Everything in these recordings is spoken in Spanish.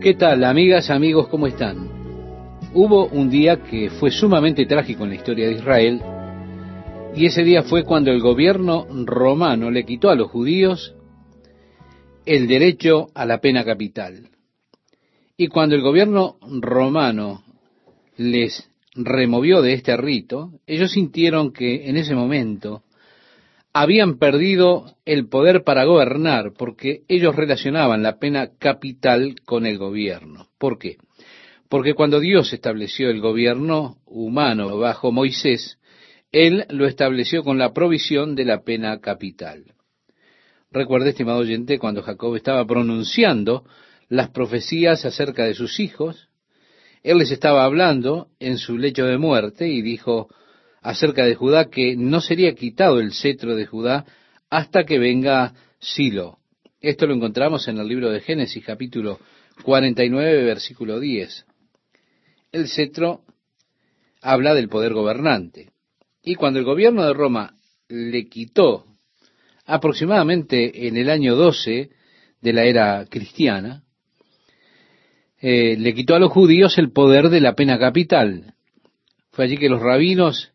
¿Qué tal, amigas, amigos, cómo están? Hubo un día que fue sumamente trágico en la historia de Israel, y ese día fue cuando el gobierno romano le quitó a los judíos el derecho a la pena capital. Y cuando el gobierno romano les removió de este rito, ellos sintieron que en ese momento habían perdido el poder para gobernar porque ellos relacionaban la pena capital con el gobierno. ¿Por qué? Porque cuando Dios estableció el gobierno humano bajo Moisés, Él lo estableció con la provisión de la pena capital. Recuerde, estimado oyente, cuando Jacob estaba pronunciando las profecías acerca de sus hijos, Él les estaba hablando en su lecho de muerte y dijo, acerca de Judá que no sería quitado el cetro de Judá hasta que venga Silo. Esto lo encontramos en el libro de Génesis capítulo 49 versículo 10. El cetro habla del poder gobernante. Y cuando el gobierno de Roma le quitó aproximadamente en el año 12 de la era cristiana, eh, le quitó a los judíos el poder de la pena capital. Fue allí que los rabinos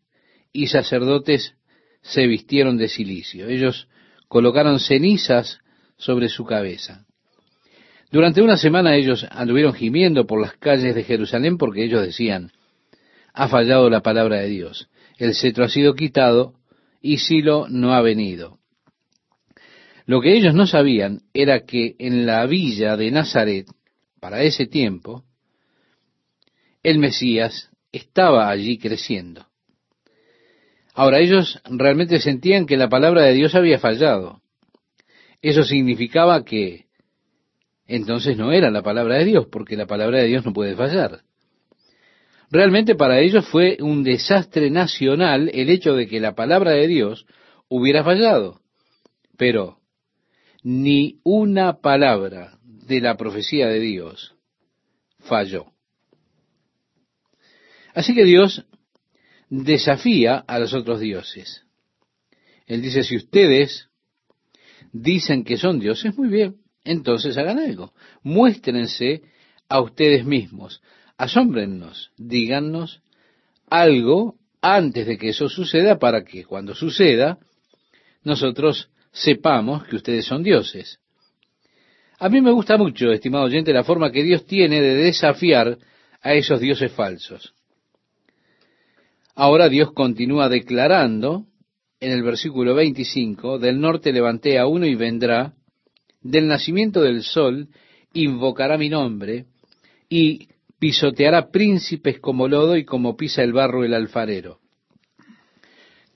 y sacerdotes se vistieron de silicio. Ellos colocaron cenizas sobre su cabeza. Durante una semana ellos anduvieron gimiendo por las calles de Jerusalén porque ellos decían, ha fallado la palabra de Dios, el cetro ha sido quitado y Silo no ha venido. Lo que ellos no sabían era que en la villa de Nazaret, para ese tiempo, el Mesías estaba allí creciendo. Ahora, ellos realmente sentían que la palabra de Dios había fallado. Eso significaba que entonces no era la palabra de Dios, porque la palabra de Dios no puede fallar. Realmente para ellos fue un desastre nacional el hecho de que la palabra de Dios hubiera fallado. Pero ni una palabra de la profecía de Dios falló. Así que Dios desafía a los otros dioses. Él dice, si ustedes dicen que son dioses, muy bien, entonces hagan algo. Muéstrense a ustedes mismos, asómbrennos, díganos algo antes de que eso suceda para que cuando suceda nosotros sepamos que ustedes son dioses. A mí me gusta mucho, estimado oyente, la forma que Dios tiene de desafiar a esos dioses falsos. Ahora Dios continúa declarando en el versículo 25, del norte levanté a uno y vendrá, del nacimiento del sol invocará mi nombre, y pisoteará príncipes como lodo y como pisa el barro el alfarero.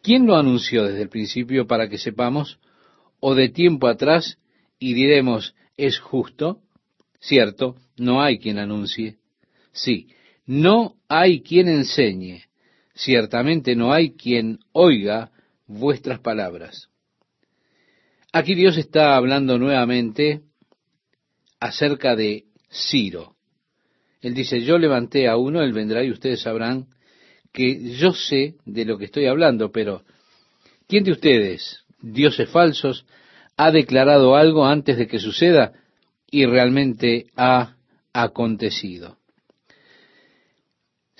¿Quién lo anunció desde el principio para que sepamos, o de tiempo atrás, y diremos, es justo? Cierto, no hay quien anuncie. Sí, no hay quien enseñe ciertamente no hay quien oiga vuestras palabras. Aquí Dios está hablando nuevamente acerca de Ciro. Él dice, yo levanté a uno, él vendrá y ustedes sabrán que yo sé de lo que estoy hablando, pero ¿quién de ustedes, dioses falsos, ha declarado algo antes de que suceda y realmente ha acontecido?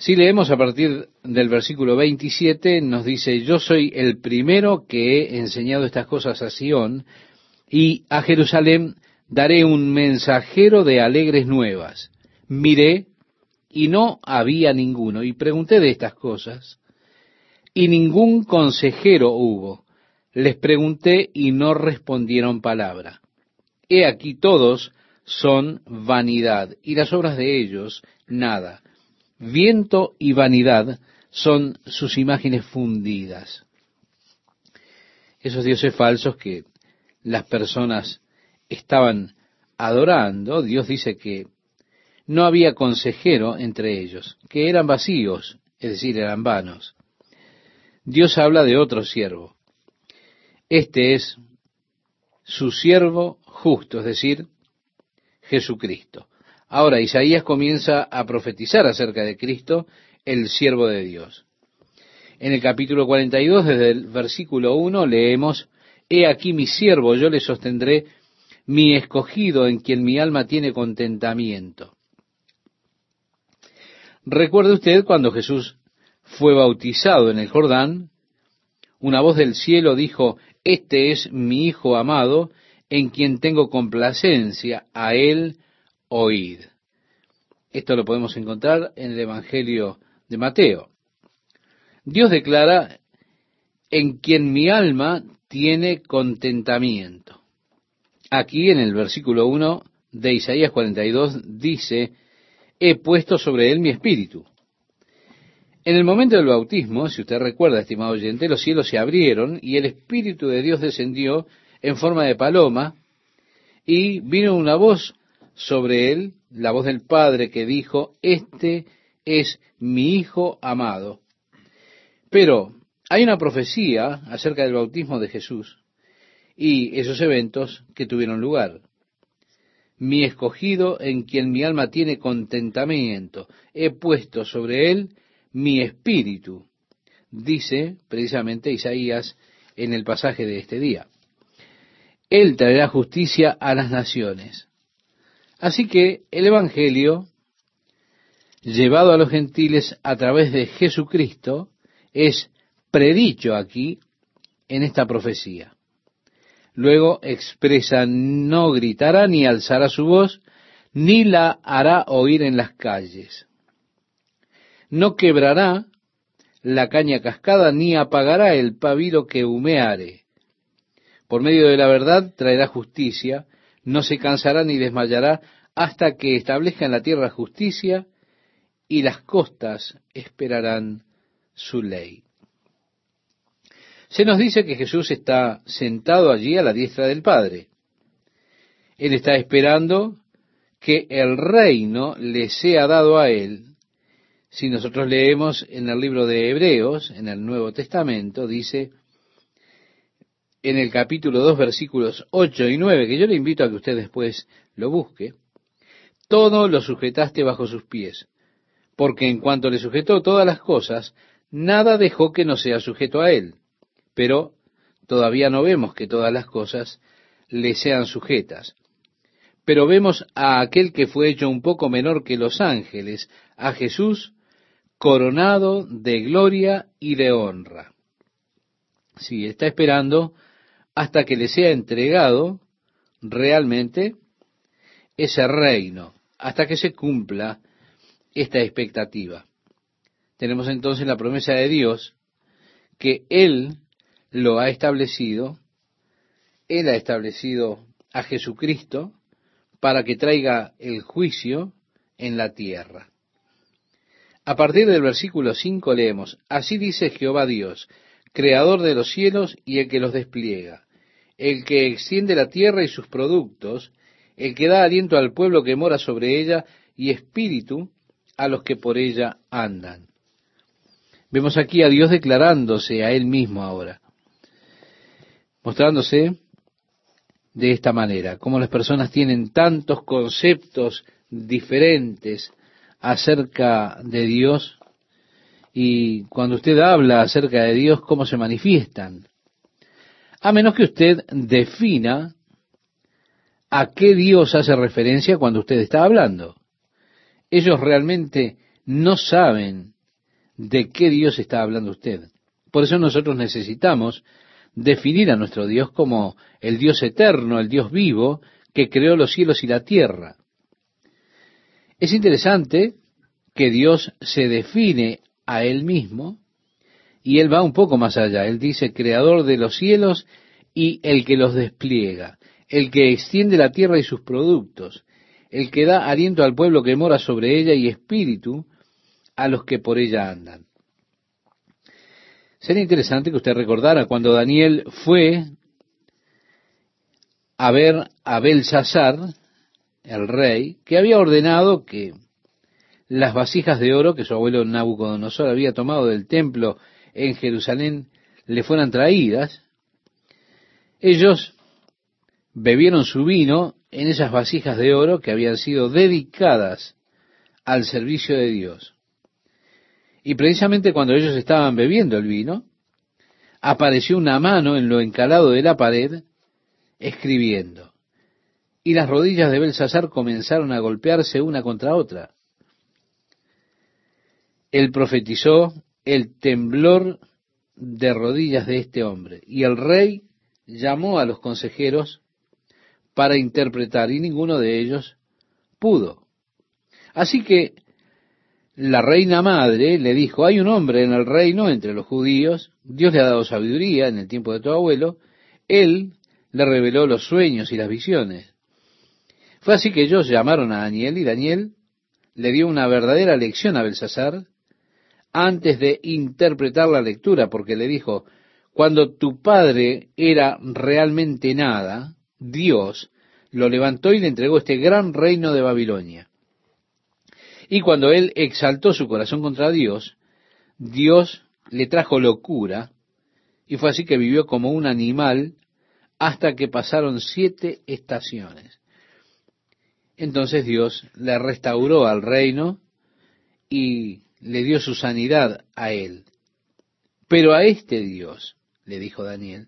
Si leemos a partir del versículo 27, nos dice, yo soy el primero que he enseñado estas cosas a Sión, y a Jerusalén daré un mensajero de alegres nuevas. Miré, y no había ninguno, y pregunté de estas cosas, y ningún consejero hubo. Les pregunté y no respondieron palabra. He aquí todos son vanidad, y las obras de ellos nada Viento y vanidad son sus imágenes fundidas. Esos dioses falsos que las personas estaban adorando, Dios dice que no había consejero entre ellos, que eran vacíos, es decir, eran vanos. Dios habla de otro siervo. Este es su siervo justo, es decir, Jesucristo. Ahora Isaías comienza a profetizar acerca de Cristo, el siervo de Dios. En el capítulo 42, desde el versículo 1, leemos, He aquí mi siervo, yo le sostendré, mi escogido en quien mi alma tiene contentamiento. Recuerde usted cuando Jesús fue bautizado en el Jordán, una voz del cielo dijo, Este es mi Hijo amado, en quien tengo complacencia, a él oíd. Esto lo podemos encontrar en el Evangelio de Mateo. Dios declara, en quien mi alma tiene contentamiento. Aquí en el versículo 1 de Isaías 42 dice, he puesto sobre él mi espíritu. En el momento del bautismo, si usted recuerda, estimado oyente, los cielos se abrieron y el Espíritu de Dios descendió en forma de paloma y vino una voz sobre él, la voz del Padre que dijo, este es mi Hijo amado. Pero hay una profecía acerca del bautismo de Jesús y esos eventos que tuvieron lugar. Mi escogido en quien mi alma tiene contentamiento, he puesto sobre él mi espíritu, dice precisamente Isaías en el pasaje de este día. Él traerá justicia a las naciones. Así que el Evangelio, llevado a los gentiles a través de Jesucristo, es predicho aquí en esta profecía. Luego expresa, no gritará ni alzará su voz, ni la hará oír en las calles no quebrará la caña cascada, ni apagará el pabilo que humeare. Por medio de la verdad traerá justicia, no se cansará ni desmayará hasta que establezca en la tierra justicia y las costas esperarán su ley. Se nos dice que Jesús está sentado allí a la diestra del Padre. Él está esperando que el reino le sea dado a él si nosotros leemos en el libro de Hebreos, en el Nuevo Testamento, dice en el capítulo 2, versículos 8 y 9, que yo le invito a que usted después lo busque, todo lo sujetaste bajo sus pies, porque en cuanto le sujetó todas las cosas, nada dejó que no sea sujeto a él. Pero todavía no vemos que todas las cosas le sean sujetas. Pero vemos a aquel que fue hecho un poco menor que los ángeles, a Jesús, coronado de gloria y de honra. Sí, está esperando hasta que le sea entregado realmente ese reino, hasta que se cumpla esta expectativa. Tenemos entonces la promesa de Dios que Él lo ha establecido, Él ha establecido a Jesucristo para que traiga el juicio en la tierra. A partir del versículo 5 leemos, Así dice Jehová Dios, creador de los cielos y el que los despliega, el que extiende la tierra y sus productos, el que da aliento al pueblo que mora sobre ella y espíritu a los que por ella andan. Vemos aquí a Dios declarándose a Él mismo ahora, mostrándose de esta manera, como las personas tienen tantos conceptos diferentes acerca de Dios y cuando usted habla acerca de Dios, cómo se manifiestan. A menos que usted defina a qué Dios hace referencia cuando usted está hablando. Ellos realmente no saben de qué Dios está hablando usted. Por eso nosotros necesitamos definir a nuestro Dios como el Dios eterno, el Dios vivo, que creó los cielos y la tierra. Es interesante que Dios se define a Él mismo y Él va un poco más allá. Él dice, creador de los cielos y el que los despliega, el que extiende la tierra y sus productos, el que da aliento al pueblo que mora sobre ella y espíritu a los que por ella andan. Sería interesante que usted recordara cuando Daniel fue a ver a Belsasar, el rey, que había ordenado que las vasijas de oro que su abuelo Nabucodonosor había tomado del templo en Jerusalén le fueran traídas, ellos bebieron su vino en esas vasijas de oro que habían sido dedicadas al servicio de Dios. Y precisamente cuando ellos estaban bebiendo el vino, apareció una mano en lo encalado de la pared escribiendo y las rodillas de Belsasar comenzaron a golpearse una contra otra. Él profetizó el temblor de rodillas de este hombre. Y el rey llamó a los consejeros para interpretar y ninguno de ellos pudo. Así que la reina madre le dijo, hay un hombre en el reino entre los judíos, Dios le ha dado sabiduría en el tiempo de tu abuelo, él le reveló los sueños y las visiones. Fue así que ellos llamaron a Daniel y Daniel le dio una verdadera lección a Belsasar antes de interpretar la lectura, porque le dijo, cuando tu padre era realmente nada, Dios lo levantó y le entregó este gran reino de Babilonia. Y cuando él exaltó su corazón contra Dios, Dios le trajo locura, y fue así que vivió como un animal hasta que pasaron siete estaciones. Entonces Dios le restauró al reino y le dio su sanidad a él. Pero a este Dios, le dijo Daniel,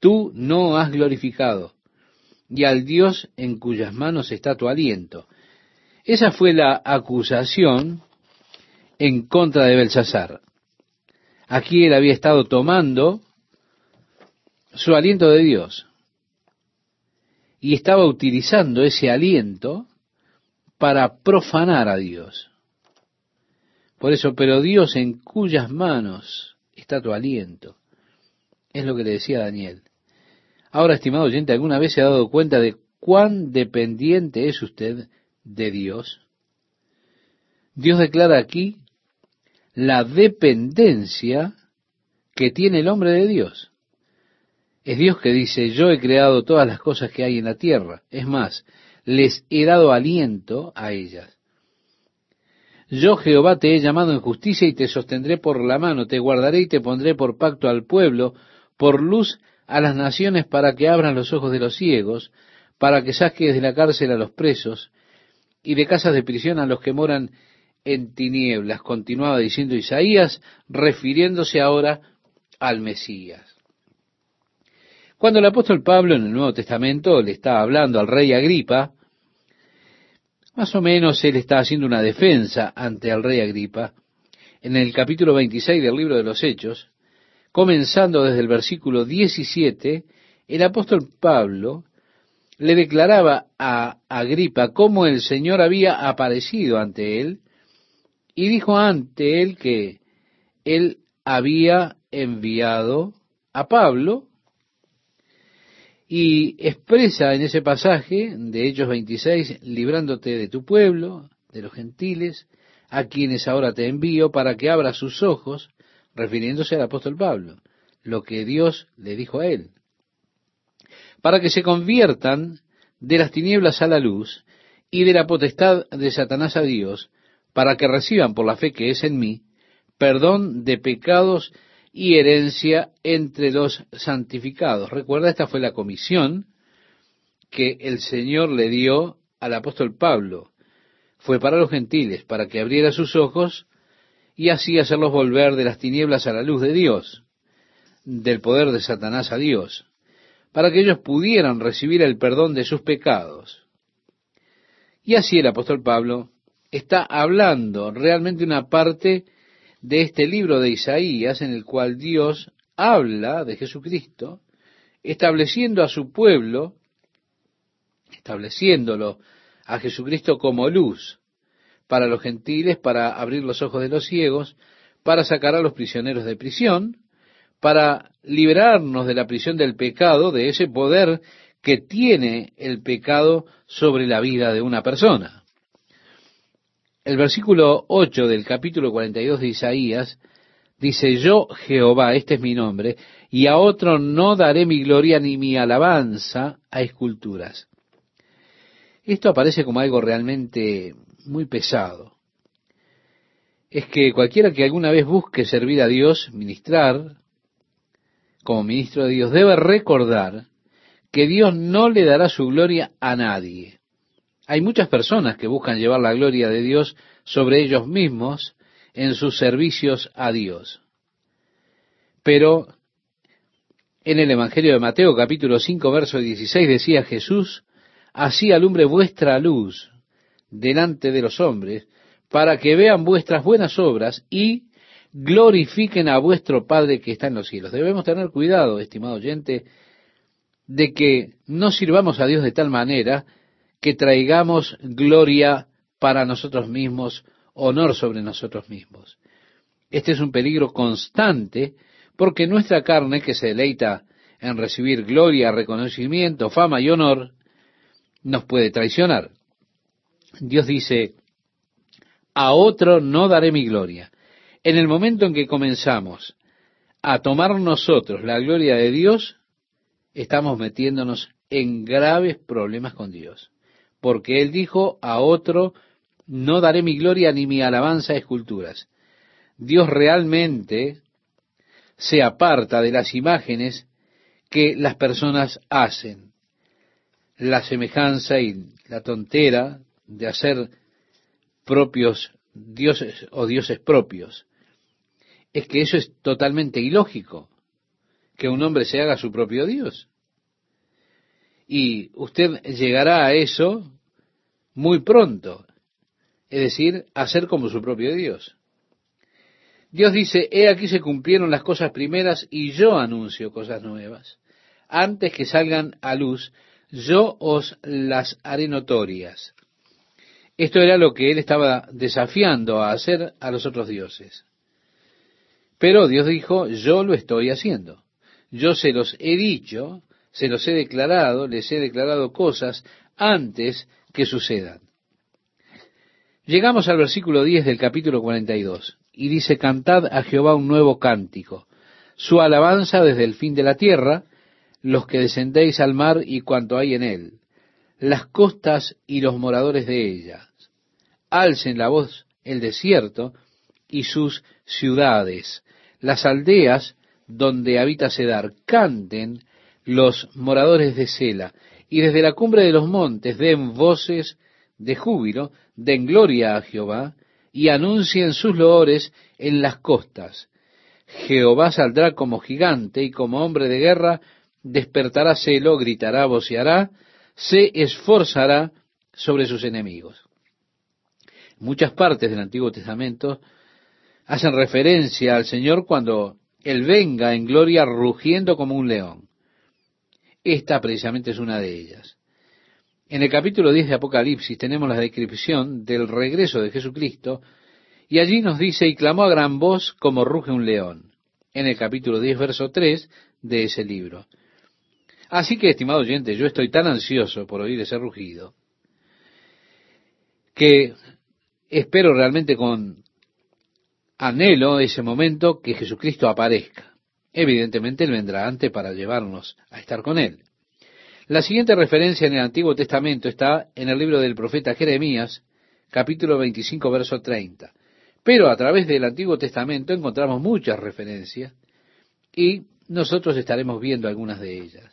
tú no has glorificado, y al Dios en cuyas manos está tu aliento. Esa fue la acusación en contra de Belsasar. Aquí él había estado tomando su aliento de Dios y estaba utilizando ese aliento para profanar a Dios. Por eso, pero Dios en cuyas manos está tu aliento. Es lo que le decía Daniel. Ahora, estimado oyente, ¿alguna vez se ha dado cuenta de cuán dependiente es usted de Dios? Dios declara aquí la dependencia que tiene el hombre de Dios. Es Dios que dice, yo he creado todas las cosas que hay en la tierra. Es más, les he dado aliento a ellas. Yo Jehová te he llamado en justicia y te sostendré por la mano, te guardaré y te pondré por pacto al pueblo, por luz a las naciones para que abran los ojos de los ciegos, para que saques de la cárcel a los presos y de casas de prisión a los que moran en tinieblas, continuaba diciendo Isaías, refiriéndose ahora al Mesías. Cuando el apóstol Pablo en el Nuevo Testamento le está hablando al rey Agripa, más o menos él está haciendo una defensa ante el rey Agripa. En el capítulo 26 del libro de los Hechos, comenzando desde el versículo 17, el apóstol Pablo le declaraba a Agripa cómo el Señor había aparecido ante él y dijo ante él que él había enviado a Pablo y expresa en ese pasaje de Hechos 26, librándote de tu pueblo, de los gentiles, a quienes ahora te envío para que abra sus ojos, refiriéndose al apóstol Pablo, lo que Dios le dijo a él, para que se conviertan de las tinieblas a la luz y de la potestad de Satanás a Dios, para que reciban por la fe que es en mí, perdón de pecados y herencia entre los santificados. Recuerda, esta fue la comisión que el Señor le dio al apóstol Pablo. Fue para los gentiles, para que abriera sus ojos y así hacerlos volver de las tinieblas a la luz de Dios, del poder de Satanás a Dios, para que ellos pudieran recibir el perdón de sus pecados. Y así el apóstol Pablo está hablando realmente una parte de este libro de Isaías en el cual Dios habla de Jesucristo, estableciendo a su pueblo, estableciéndolo a Jesucristo como luz para los gentiles, para abrir los ojos de los ciegos, para sacar a los prisioneros de prisión, para liberarnos de la prisión del pecado, de ese poder que tiene el pecado sobre la vida de una persona. El versículo 8 del capítulo 42 de Isaías dice, yo Jehová, este es mi nombre, y a otro no daré mi gloria ni mi alabanza a esculturas. Esto aparece como algo realmente muy pesado. Es que cualquiera que alguna vez busque servir a Dios, ministrar como ministro de Dios, debe recordar que Dios no le dará su gloria a nadie. Hay muchas personas que buscan llevar la gloria de Dios sobre ellos mismos en sus servicios a Dios. Pero en el Evangelio de Mateo capítulo 5 verso 16 decía Jesús, así alumbre vuestra luz delante de los hombres, para que vean vuestras buenas obras y glorifiquen a vuestro Padre que está en los cielos. Debemos tener cuidado, estimado oyente, de que no sirvamos a Dios de tal manera que traigamos gloria para nosotros mismos, honor sobre nosotros mismos. Este es un peligro constante porque nuestra carne, que se deleita en recibir gloria, reconocimiento, fama y honor, nos puede traicionar. Dios dice, a otro no daré mi gloria. En el momento en que comenzamos a tomar nosotros la gloria de Dios, estamos metiéndonos en graves problemas con Dios. Porque Él dijo, a otro no daré mi gloria ni mi alabanza a esculturas. Dios realmente se aparta de las imágenes que las personas hacen. La semejanza y la tontera de hacer propios dioses o dioses propios. Es que eso es totalmente ilógico, que un hombre se haga su propio Dios. Y usted llegará a eso muy pronto, es decir, a ser como su propio Dios. Dios dice, he aquí se cumplieron las cosas primeras y yo anuncio cosas nuevas. Antes que salgan a luz, yo os las haré notorias. Esto era lo que él estaba desafiando a hacer a los otros dioses. Pero Dios dijo, yo lo estoy haciendo. Yo se los he dicho, se los he declarado, les he declarado cosas antes que sucedan. Llegamos al versículo 10 del capítulo 42 y dice, cantad a Jehová un nuevo cántico, su alabanza desde el fin de la tierra, los que descendéis al mar y cuanto hay en él, las costas y los moradores de ellas. Alcen la voz el desierto y sus ciudades, las aldeas donde habita Sedar, canten los moradores de Sela, y desde la cumbre de los montes den voces de júbilo, den gloria a Jehová y anuncien sus loores en las costas. Jehová saldrá como gigante y como hombre de guerra despertará celo, gritará, voceará, se esforzará sobre sus enemigos. Muchas partes del Antiguo Testamento hacen referencia al Señor cuando Él venga en gloria rugiendo como un león. Esta precisamente es una de ellas. En el capítulo 10 de Apocalipsis tenemos la descripción del regreso de Jesucristo y allí nos dice, y clamó a gran voz como ruge un león, en el capítulo 10, verso 3 de ese libro. Así que, estimado oyente, yo estoy tan ansioso por oír ese rugido, que espero realmente con anhelo ese momento que Jesucristo aparezca. Evidentemente Él vendrá antes para llevarnos a estar con Él. La siguiente referencia en el Antiguo Testamento está en el libro del profeta Jeremías, capítulo 25, verso 30. Pero a través del Antiguo Testamento encontramos muchas referencias y nosotros estaremos viendo algunas de ellas.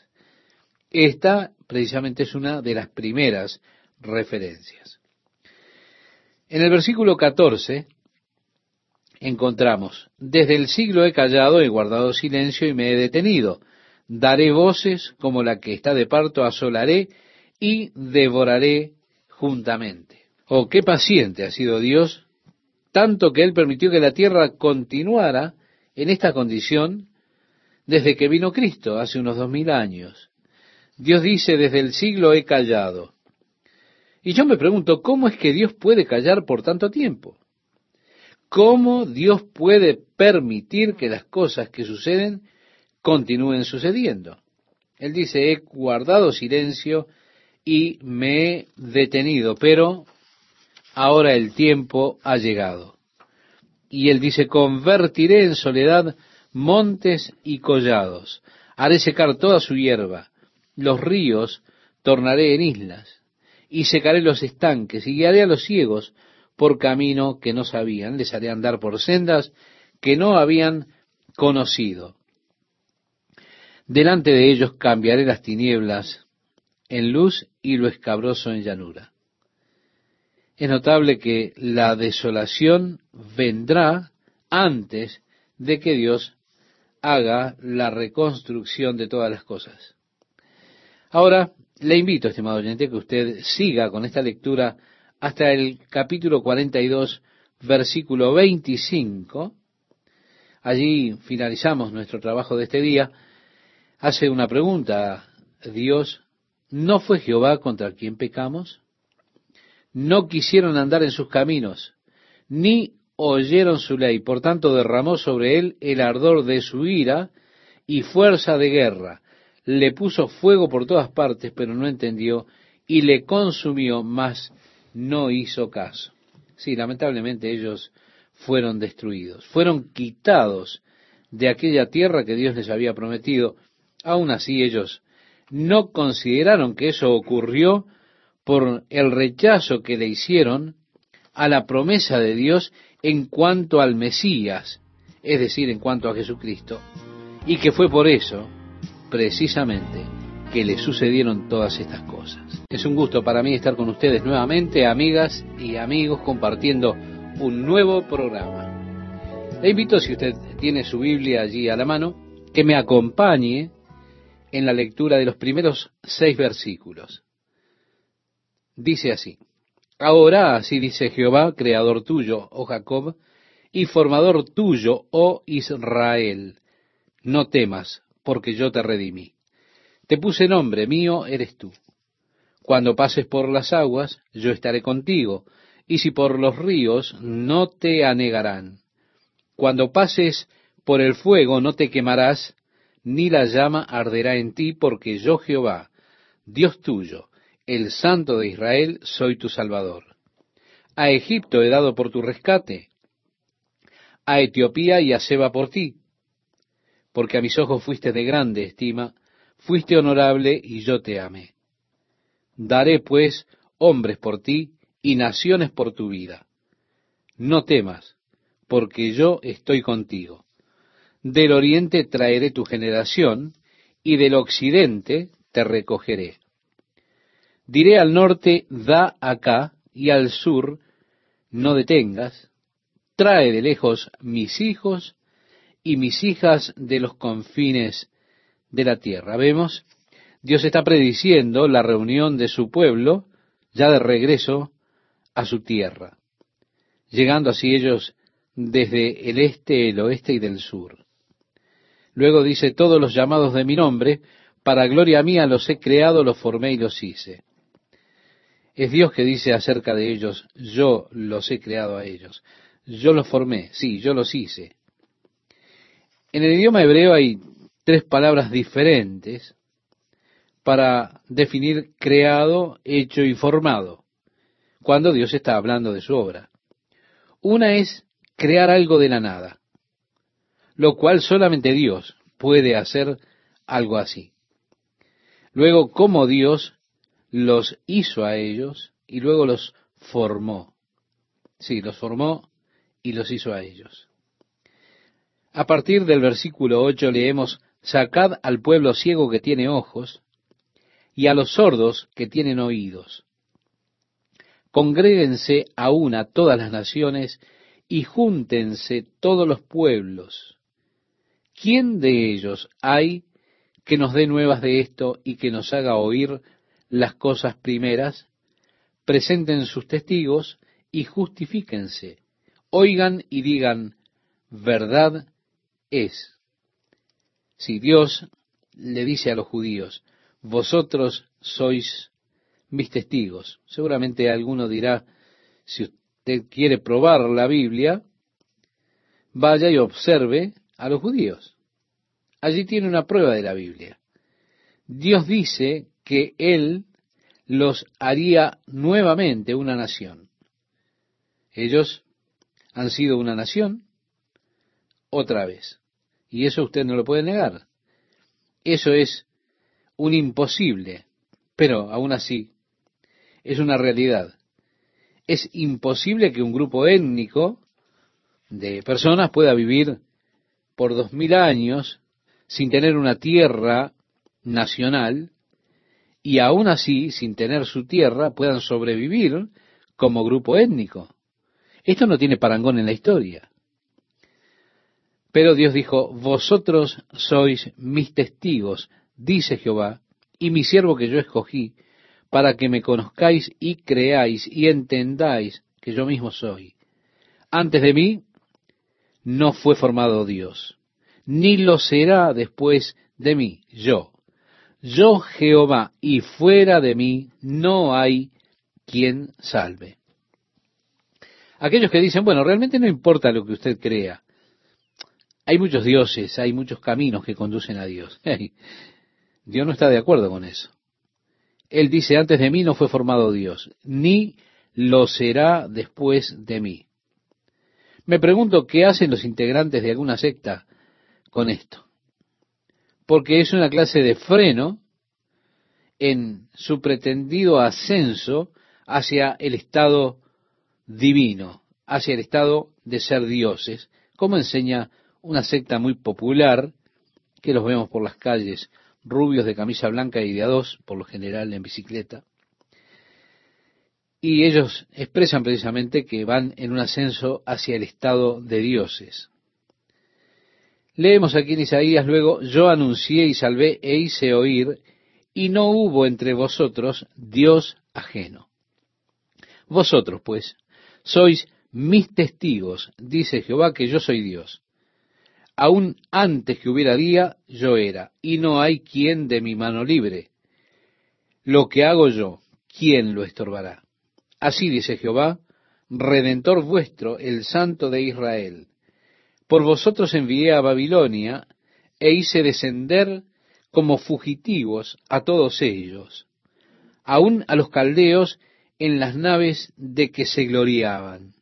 Esta precisamente es una de las primeras referencias. En el versículo 14 encontramos, desde el siglo he callado, he guardado silencio y me he detenido daré voces como la que está de parto, asolaré y devoraré juntamente. Oh, qué paciente ha sido Dios, tanto que Él permitió que la tierra continuara en esta condición desde que vino Cristo hace unos dos mil años. Dios dice, desde el siglo he callado. Y yo me pregunto, ¿cómo es que Dios puede callar por tanto tiempo? ¿Cómo Dios puede permitir que las cosas que suceden continúen sucediendo. Él dice, he guardado silencio y me he detenido, pero ahora el tiempo ha llegado. Y él dice, convertiré en soledad montes y collados, haré secar toda su hierba, los ríos tornaré en islas, y secaré los estanques, y guiaré a los ciegos por camino que no sabían, les haré andar por sendas que no habían conocido. Delante de ellos cambiaré las tinieblas en luz y lo escabroso en llanura. Es notable que la desolación vendrá antes de que Dios haga la reconstrucción de todas las cosas. Ahora, le invito, estimado oyente, que usted siga con esta lectura hasta el capítulo 42, versículo 25. Allí finalizamos nuestro trabajo de este día. Hace una pregunta, Dios, ¿no fue Jehová contra quien pecamos? No quisieron andar en sus caminos, ni oyeron su ley, por tanto derramó sobre él el ardor de su ira y fuerza de guerra. Le puso fuego por todas partes, pero no entendió, y le consumió, mas no hizo caso. Sí, lamentablemente ellos fueron destruidos, fueron quitados de aquella tierra que Dios les había prometido. Aún así ellos no consideraron que eso ocurrió por el rechazo que le hicieron a la promesa de Dios en cuanto al Mesías, es decir, en cuanto a Jesucristo, y que fue por eso, precisamente, que le sucedieron todas estas cosas. Es un gusto para mí estar con ustedes nuevamente, amigas y amigos, compartiendo un nuevo programa. Le invito, si usted tiene su Biblia allí a la mano, que me acompañe en la lectura de los primeros seis versículos. Dice así, Ahora así dice Jehová, creador tuyo, oh Jacob, y formador tuyo, oh Israel. No temas, porque yo te redimí. Te puse nombre, mío eres tú. Cuando pases por las aguas, yo estaré contigo, y si por los ríos, no te anegarán. Cuando pases por el fuego, no te quemarás, ni la llama arderá en ti, porque yo Jehová, Dios tuyo, el Santo de Israel, soy tu Salvador. A Egipto he dado por tu rescate, a Etiopía y a Seba por ti, porque a mis ojos fuiste de grande estima, fuiste honorable y yo te amé. Daré pues hombres por ti y naciones por tu vida. No temas, porque yo estoy contigo. Del oriente traeré tu generación, y del occidente te recogeré. Diré al norte, da acá, y al sur, no detengas, trae de lejos mis hijos y mis hijas de los confines de la tierra. Vemos, Dios está prediciendo la reunión de su pueblo, ya de regreso a su tierra, llegando así ellos desde el este, el oeste y del sur. Luego dice, todos los llamados de mi nombre, para gloria mía los he creado, los formé y los hice. Es Dios que dice acerca de ellos, yo los he creado a ellos. Yo los formé, sí, yo los hice. En el idioma hebreo hay tres palabras diferentes para definir creado, hecho y formado, cuando Dios está hablando de su obra. Una es crear algo de la nada, lo cual solamente Dios puede hacer algo así. Luego, cómo Dios los hizo a ellos y luego los formó. Sí, los formó y los hizo a ellos. A partir del versículo 8 leemos, Sacad al pueblo ciego que tiene ojos y a los sordos que tienen oídos. Congréguense a una todas las naciones y júntense todos los pueblos. ¿Quién de ellos hay que nos dé nuevas de esto y que nos haga oír las cosas primeras, presenten sus testigos y justifíquense, oigan y digan, verdad es. Si Dios le dice a los judíos, vosotros sois mis testigos, seguramente alguno dirá, si usted quiere probar la Biblia, vaya y observe a los judíos. Allí tiene una prueba de la Biblia. Dios dice que Él los haría nuevamente una nación. Ellos han sido una nación otra vez. Y eso usted no lo puede negar. Eso es un imposible, pero aún así es una realidad. Es imposible que un grupo étnico de personas pueda vivir por dos mil años sin tener una tierra nacional y aún así, sin tener su tierra, puedan sobrevivir como grupo étnico. Esto no tiene parangón en la historia. Pero Dios dijo, vosotros sois mis testigos, dice Jehová, y mi siervo que yo escogí, para que me conozcáis y creáis y entendáis que yo mismo soy. Antes de mí no fue formado Dios, ni lo será después de mí, yo. Yo Jehová, y fuera de mí no hay quien salve. Aquellos que dicen, bueno, realmente no importa lo que usted crea. Hay muchos dioses, hay muchos caminos que conducen a Dios. Dios no está de acuerdo con eso. Él dice, antes de mí no fue formado Dios, ni lo será después de mí. Me pregunto qué hacen los integrantes de alguna secta con esto. Porque es una clase de freno en su pretendido ascenso hacia el estado divino, hacia el estado de ser dioses, como enseña una secta muy popular que los vemos por las calles, rubios de camisa blanca y de a dos, por lo general en bicicleta. Y ellos expresan precisamente que van en un ascenso hacia el estado de dioses. Leemos aquí en Isaías luego, yo anuncié y salvé e hice oír, y no hubo entre vosotros Dios ajeno. Vosotros, pues, sois mis testigos, dice Jehová, que yo soy Dios. Aún antes que hubiera día, yo era, y no hay quien de mi mano libre. Lo que hago yo, ¿quién lo estorbará? Así dice Jehová, Redentor vuestro, el Santo de Israel. Por vosotros envié a Babilonia, e hice descender como fugitivos a todos ellos, aun a los caldeos en las naves de que se gloriaban.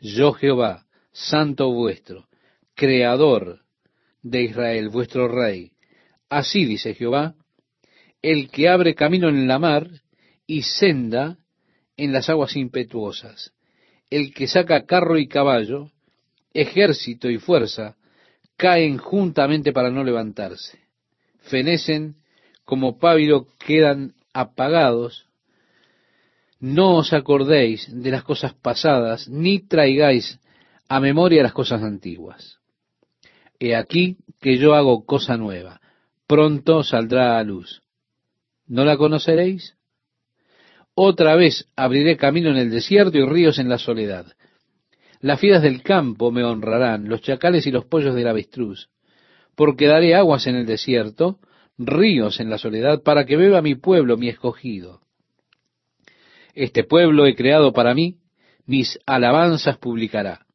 Yo Jehová, Santo vuestro, Creador de Israel, vuestro Rey. Así dice Jehová, el que abre camino en la mar y senda en las aguas impetuosas, el que saca carro y caballo, ejército y fuerza, caen juntamente para no levantarse. Fenecen como pábilo quedan apagados. No os acordéis de las cosas pasadas, ni traigáis a memoria las cosas antiguas. He aquí que yo hago cosa nueva, pronto saldrá a luz. ¿No la conoceréis? Otra vez abriré camino en el desierto y ríos en la soledad. Las fieras del campo me honrarán, los chacales y los pollos del avestruz, porque daré aguas en el desierto, ríos en la soledad, para que beba mi pueblo, mi escogido. Este pueblo he creado para mí, mis alabanzas publicará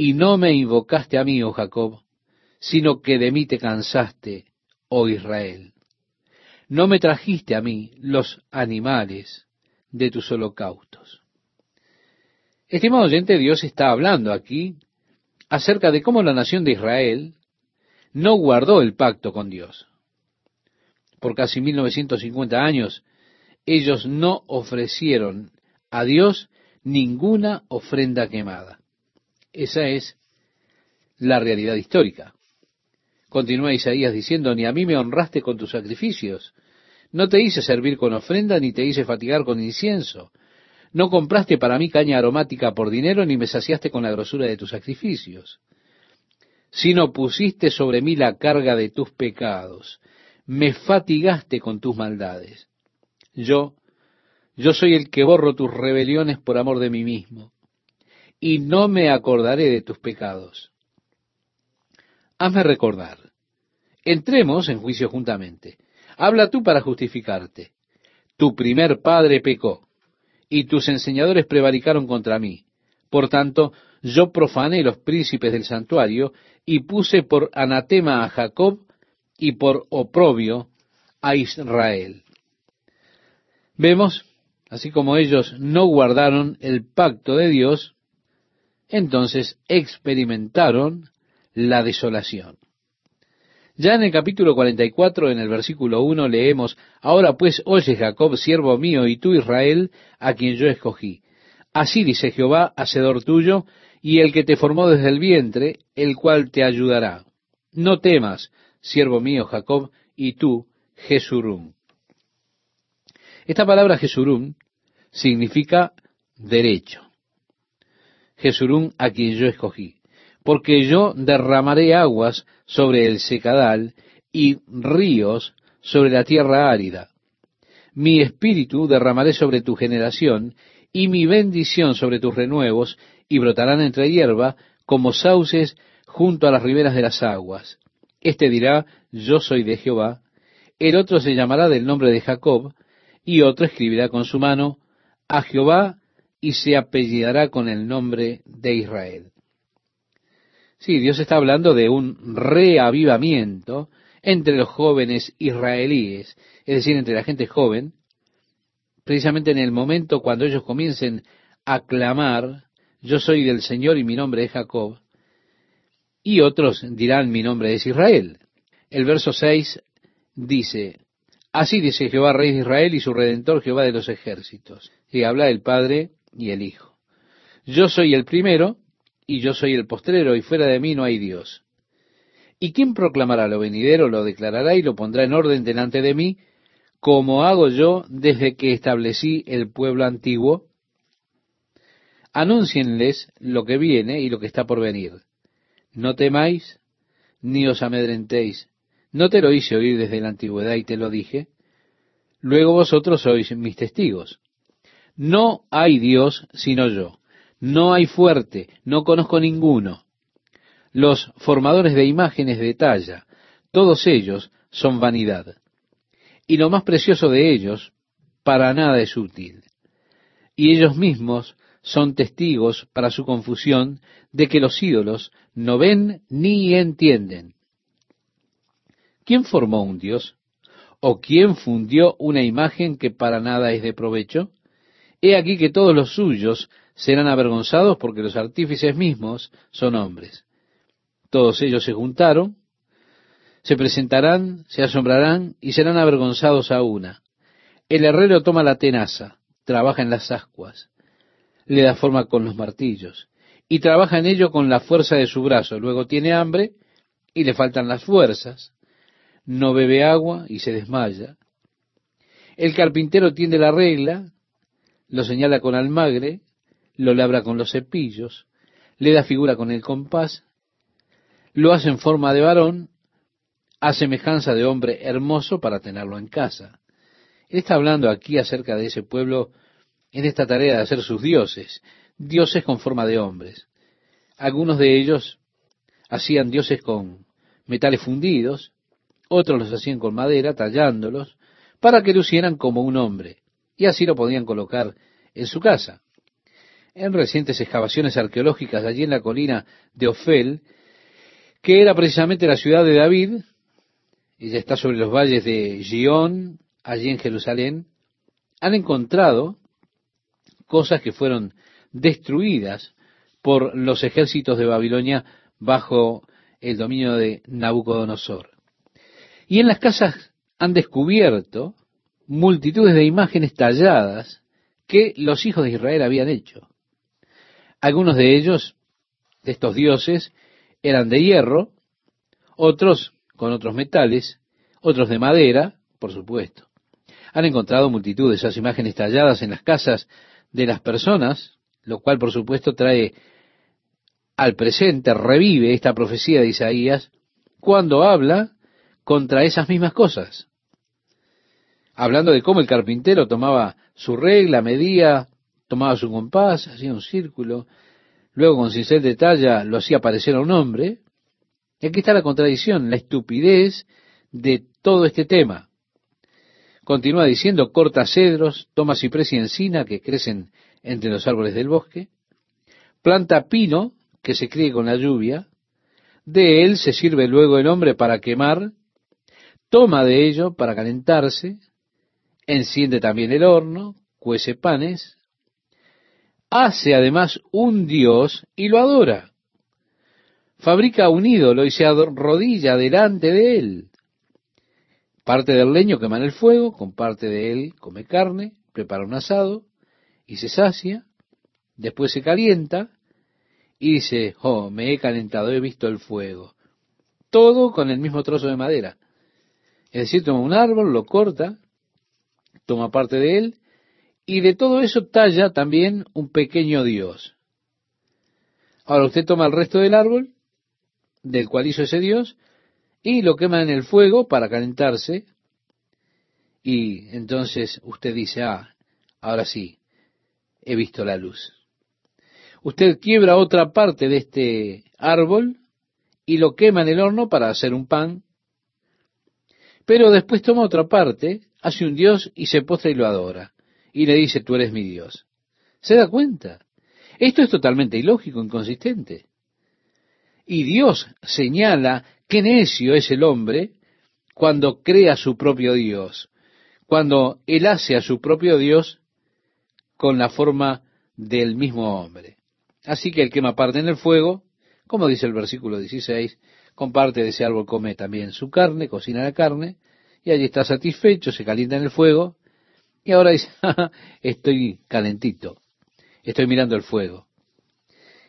y no me invocaste a mí, oh Jacob, sino que de mí te cansaste, oh Israel. No me trajiste a mí los animales de tus holocaustos. Estimado oyente, Dios está hablando aquí acerca de cómo la nación de Israel no guardó el pacto con Dios. Por casi 1950 años, ellos no ofrecieron a Dios ninguna ofrenda quemada. Esa es la realidad histórica. Continúa Isaías diciendo, ni a mí me honraste con tus sacrificios. No te hice servir con ofrenda, ni te hice fatigar con incienso. No compraste para mí caña aromática por dinero, ni me saciaste con la grosura de tus sacrificios. Sino pusiste sobre mí la carga de tus pecados. Me fatigaste con tus maldades. Yo, yo soy el que borro tus rebeliones por amor de mí mismo y no me acordaré de tus pecados. Hazme recordar. Entremos en juicio juntamente. Habla tú para justificarte. Tu primer padre pecó, y tus enseñadores prevaricaron contra mí. Por tanto, yo profané los príncipes del santuario, y puse por anatema a Jacob, y por oprobio a Israel. Vemos, así como ellos no guardaron el pacto de Dios, entonces experimentaron la desolación. Ya en el capítulo 44, en el versículo 1, leemos, Ahora pues oye Jacob, siervo mío, y tú Israel, a quien yo escogí. Así dice Jehová, hacedor tuyo, y el que te formó desde el vientre, el cual te ayudará. No temas, siervo mío Jacob, y tú, Jesurum. Esta palabra Jesurum significa derecho. Jesurún a quien yo escogí, porque yo derramaré aguas sobre el secadal y ríos sobre la tierra árida. mi espíritu derramaré sobre tu generación, y mi bendición sobre tus renuevos, y brotarán entre hierba, como sauces junto a las riberas de las aguas. Este dirá, yo soy de Jehová. El otro se llamará del nombre de Jacob, y otro escribirá con su mano, a Jehová, y se apellidará con el nombre de Israel. Sí, Dios está hablando de un reavivamiento entre los jóvenes israelíes, es decir, entre la gente joven, precisamente en el momento cuando ellos comiencen a clamar, yo soy del Señor y mi nombre es Jacob, y otros dirán mi nombre es Israel. El verso 6 dice, así dice Jehová, Rey de Israel y su Redentor, Jehová de los ejércitos. Y habla el Padre y el Hijo. Yo soy el primero y yo soy el postrero y fuera de mí no hay Dios. ¿Y quién proclamará lo venidero, lo declarará y lo pondrá en orden delante de mí, como hago yo desde que establecí el pueblo antiguo? Anúncienles lo que viene y lo que está por venir. No temáis, ni os amedrentéis. No te lo hice oír desde la antigüedad y te lo dije. Luego vosotros sois mis testigos. No hay Dios sino yo. No hay fuerte, no conozco ninguno los formadores de imágenes de talla, todos ellos son vanidad. Y lo más precioso de ellos, para nada es útil. Y ellos mismos son testigos para su confusión de que los ídolos no ven ni entienden. ¿Quién formó un Dios? ¿O quién fundió una imagen que para nada es de provecho? He aquí que todos los suyos serán avergonzados porque los artífices mismos son hombres. Todos ellos se juntaron, se presentarán, se asombrarán y serán avergonzados a una. El herrero toma la tenaza, trabaja en las ascuas, le da forma con los martillos y trabaja en ello con la fuerza de su brazo. Luego tiene hambre y le faltan las fuerzas. No bebe agua y se desmaya. El carpintero tiende la regla, lo señala con almagre, lo labra con los cepillos, le da figura con el compás, lo hace en forma de varón, a semejanza de hombre hermoso para tenerlo en casa. Él está hablando aquí acerca de ese pueblo en esta tarea de hacer sus dioses, dioses con forma de hombres. Algunos de ellos hacían dioses con metales fundidos, otros los hacían con madera, tallándolos, para que lucieran como un hombre, y así lo podían colocar en su casa. En recientes excavaciones arqueológicas allí en la colina de Ofel, que era precisamente la ciudad de David, ella está sobre los valles de Gion, allí en Jerusalén, han encontrado cosas que fueron destruidas por los ejércitos de Babilonia bajo el dominio de Nabucodonosor. Y en las casas han descubierto multitudes de imágenes talladas que los hijos de Israel habían hecho. Algunos de ellos, de estos dioses, eran de hierro, otros con otros metales, otros de madera, por supuesto. Han encontrado multitud de esas imágenes talladas en las casas de las personas, lo cual por supuesto trae al presente, revive esta profecía de Isaías cuando habla contra esas mismas cosas. Hablando de cómo el carpintero tomaba su regla, medía, tomaba su compás, hacía un círculo, luego con cincel de talla lo hacía parecer a un hombre. Y aquí está la contradicción, la estupidez de todo este tema. Continúa diciendo, corta cedros, toma ciprés y encina que crecen entre los árboles del bosque, planta pino que se críe con la lluvia, de él se sirve luego el hombre para quemar, toma de ello para calentarse, enciende también el horno, cuece panes, hace además un dios y lo adora. Fabrica un ídolo y se arrodilla delante de él. Parte del leño quema en el fuego, con parte de él come carne, prepara un asado y se sacia, después se calienta y dice, oh, me he calentado, he visto el fuego. Todo con el mismo trozo de madera. Es decir, toma un árbol, lo corta, toma parte de él y de todo eso talla también un pequeño Dios. Ahora usted toma el resto del árbol, del cual hizo ese Dios, y lo quema en el fuego para calentarse, y entonces usted dice, ah, ahora sí, he visto la luz. Usted quiebra otra parte de este árbol y lo quema en el horno para hacer un pan, pero después toma otra parte, hace un Dios y se postra y lo adora, y le dice, tú eres mi Dios. ¿Se da cuenta? Esto es totalmente ilógico, inconsistente. Y Dios señala qué necio es el hombre cuando crea su propio Dios, cuando él hace a su propio Dios con la forma del mismo hombre. Así que el quema parte en el fuego, como dice el versículo 16, comparte de ese árbol come también su carne, cocina la carne, y allí está satisfecho, se calienta en el fuego, y ahora dice, estoy calentito, estoy mirando el fuego.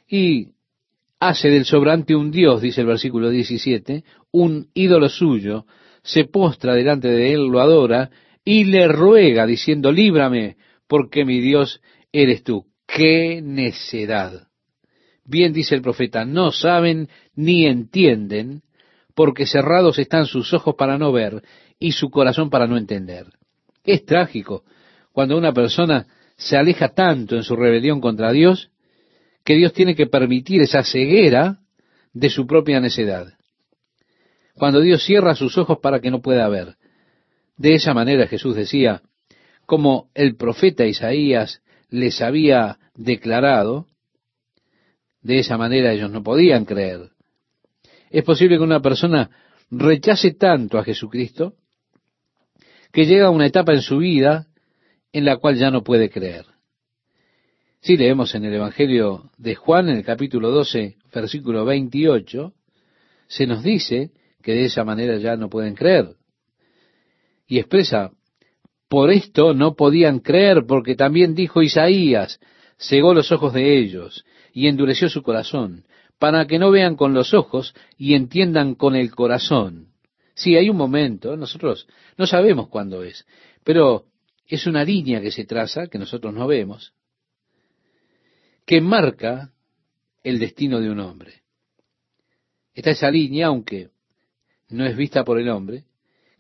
Y hace del sobrante un Dios, dice el versículo 17, un ídolo suyo, se postra delante de él, lo adora, y le ruega, diciendo, líbrame, porque mi Dios eres tú. ¡Qué necedad! Bien dice el profeta, no saben ni entienden, porque cerrados están sus ojos para no ver y su corazón para no entender. Es trágico cuando una persona se aleja tanto en su rebelión contra Dios, que Dios tiene que permitir esa ceguera de su propia necedad. Cuando Dios cierra sus ojos para que no pueda ver. De esa manera Jesús decía, como el profeta Isaías les había declarado, de esa manera ellos no podían creer. Es posible que una persona rechace tanto a Jesucristo que llega a una etapa en su vida en la cual ya no puede creer. Si leemos en el Evangelio de Juan, en el capítulo 12, versículo 28, se nos dice que de esa manera ya no pueden creer. Y expresa, por esto no podían creer, porque también dijo Isaías, cegó los ojos de ellos y endureció su corazón, para que no vean con los ojos y entiendan con el corazón. Sí, hay un momento, nosotros no sabemos cuándo es, pero es una línea que se traza, que nosotros no vemos, que marca el destino de un hombre. Está esa línea, aunque no es vista por el hombre,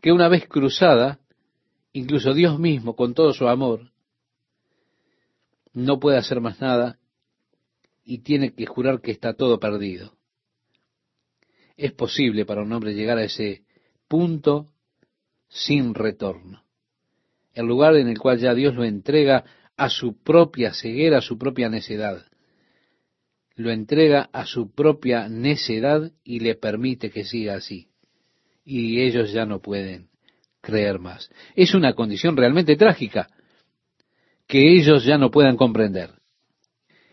que una vez cruzada, incluso Dios mismo, con todo su amor, no puede hacer más nada y tiene que jurar que está todo perdido. Es posible para un hombre llegar a ese punto sin retorno. El lugar en el cual ya Dios lo entrega a su propia ceguera, a su propia necedad. Lo entrega a su propia necedad y le permite que siga así. Y ellos ya no pueden creer más. Es una condición realmente trágica que ellos ya no puedan comprender.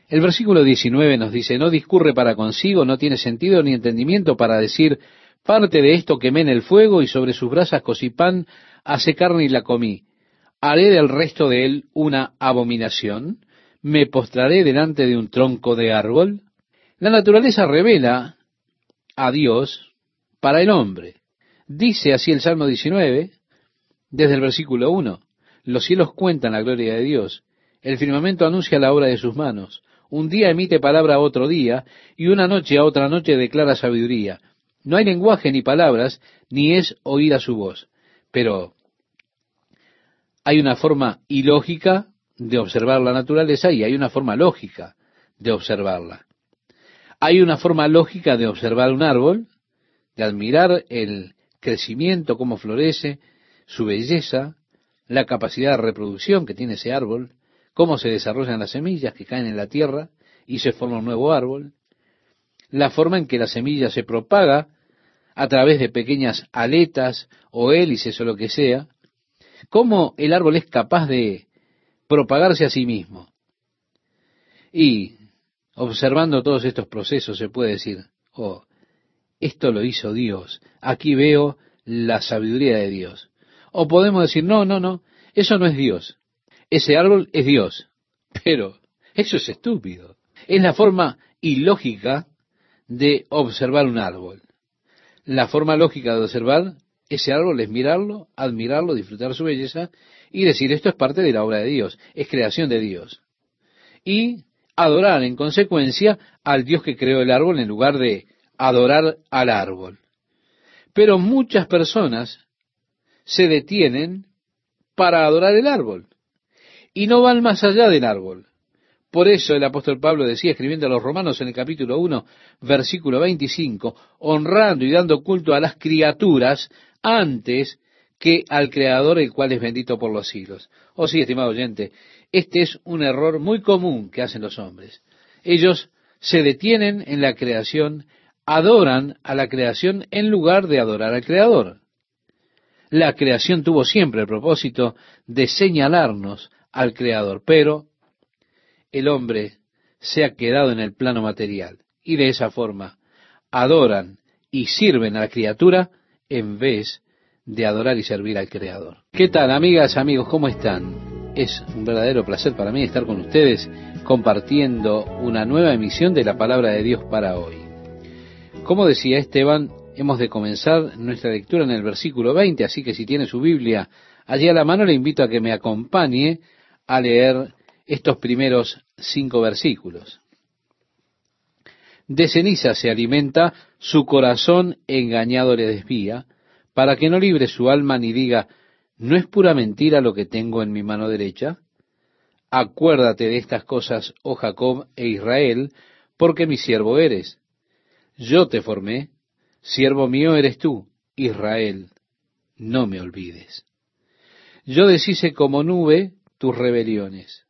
El versículo 19 nos dice, no discurre para consigo, no tiene sentido ni entendimiento para decir, parte de esto quemé en el fuego y sobre sus brasas cocí pan, hace carne y la comí. Haré del resto de él una abominación, me postraré delante de un tronco de árbol. La naturaleza revela a Dios para el hombre. Dice así el Salmo 19, desde el versículo 1, los cielos cuentan la gloria de Dios, el firmamento anuncia la obra de sus manos, un día emite palabra a otro día, y una noche a otra noche declara sabiduría. No hay lenguaje ni palabras, ni es oída su voz. Pero hay una forma ilógica de observar la naturaleza y hay una forma lógica de observarla. Hay una forma lógica de observar un árbol, de admirar el crecimiento, cómo florece, su belleza, la capacidad de reproducción que tiene ese árbol, cómo se desarrollan las semillas que caen en la tierra y se forma un nuevo árbol, la forma en que la semilla se propaga a través de pequeñas aletas o hélices o lo que sea, cómo el árbol es capaz de propagarse a sí mismo. Y observando todos estos procesos se puede decir, oh, esto lo hizo Dios, aquí veo la sabiduría de Dios. O podemos decir, no, no, no, eso no es Dios, ese árbol es Dios. Pero eso es estúpido. Es la forma ilógica de observar un árbol. La forma lógica de observar ese árbol es mirarlo, admirarlo, disfrutar su belleza y decir esto es parte de la obra de Dios, es creación de Dios. Y adorar en consecuencia al Dios que creó el árbol en lugar de adorar al árbol. Pero muchas personas se detienen para adorar el árbol. Y no van más allá del árbol. Por eso el apóstol Pablo decía, escribiendo a los romanos en el capítulo 1, versículo 25, honrando y dando culto a las criaturas antes que al Creador, el cual es bendito por los siglos. Oh sí, estimado oyente, este es un error muy común que hacen los hombres. Ellos se detienen en la creación, adoran a la creación en lugar de adorar al Creador. La creación tuvo siempre el propósito de señalarnos al Creador, pero el hombre se ha quedado en el plano material y de esa forma adoran y sirven a la criatura en vez de adorar y servir al Creador. ¿Qué tal, amigas, amigos? ¿Cómo están? Es un verdadero placer para mí estar con ustedes compartiendo una nueva emisión de la palabra de Dios para hoy. Como decía Esteban, hemos de comenzar nuestra lectura en el versículo 20, así que si tiene su Biblia allí a la mano, le invito a que me acompañe a leer estos primeros cinco versículos. De ceniza se alimenta, su corazón engañado le desvía, para que no libre su alma ni diga, ¿no es pura mentira lo que tengo en mi mano derecha? Acuérdate de estas cosas, oh Jacob e Israel, porque mi siervo eres. Yo te formé, siervo mío eres tú, Israel, no me olvides. Yo deshice como nube tus rebeliones,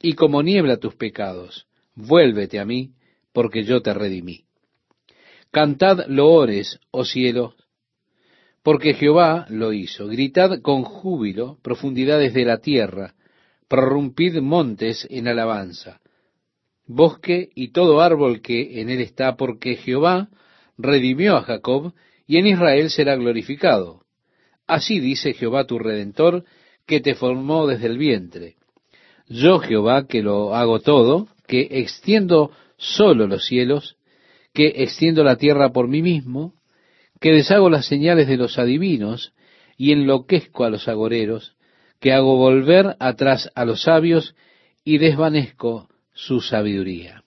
y como niebla tus pecados. Vuélvete a mí, porque yo te redimí. Cantad loores, oh cielos, porque Jehová lo hizo. Gritad con júbilo, profundidades de la tierra, prorrumpid montes en alabanza, bosque y todo árbol que en él está, porque Jehová redimió a Jacob, y en Israel será glorificado. Así dice Jehová tu redentor, que te formó desde el vientre. Yo Jehová, que lo hago todo, que extiendo solo los cielos, que extiendo la tierra por mí mismo, que deshago las señales de los adivinos y enloquezco a los agoreros, que hago volver atrás a los sabios y desvanezco su sabiduría.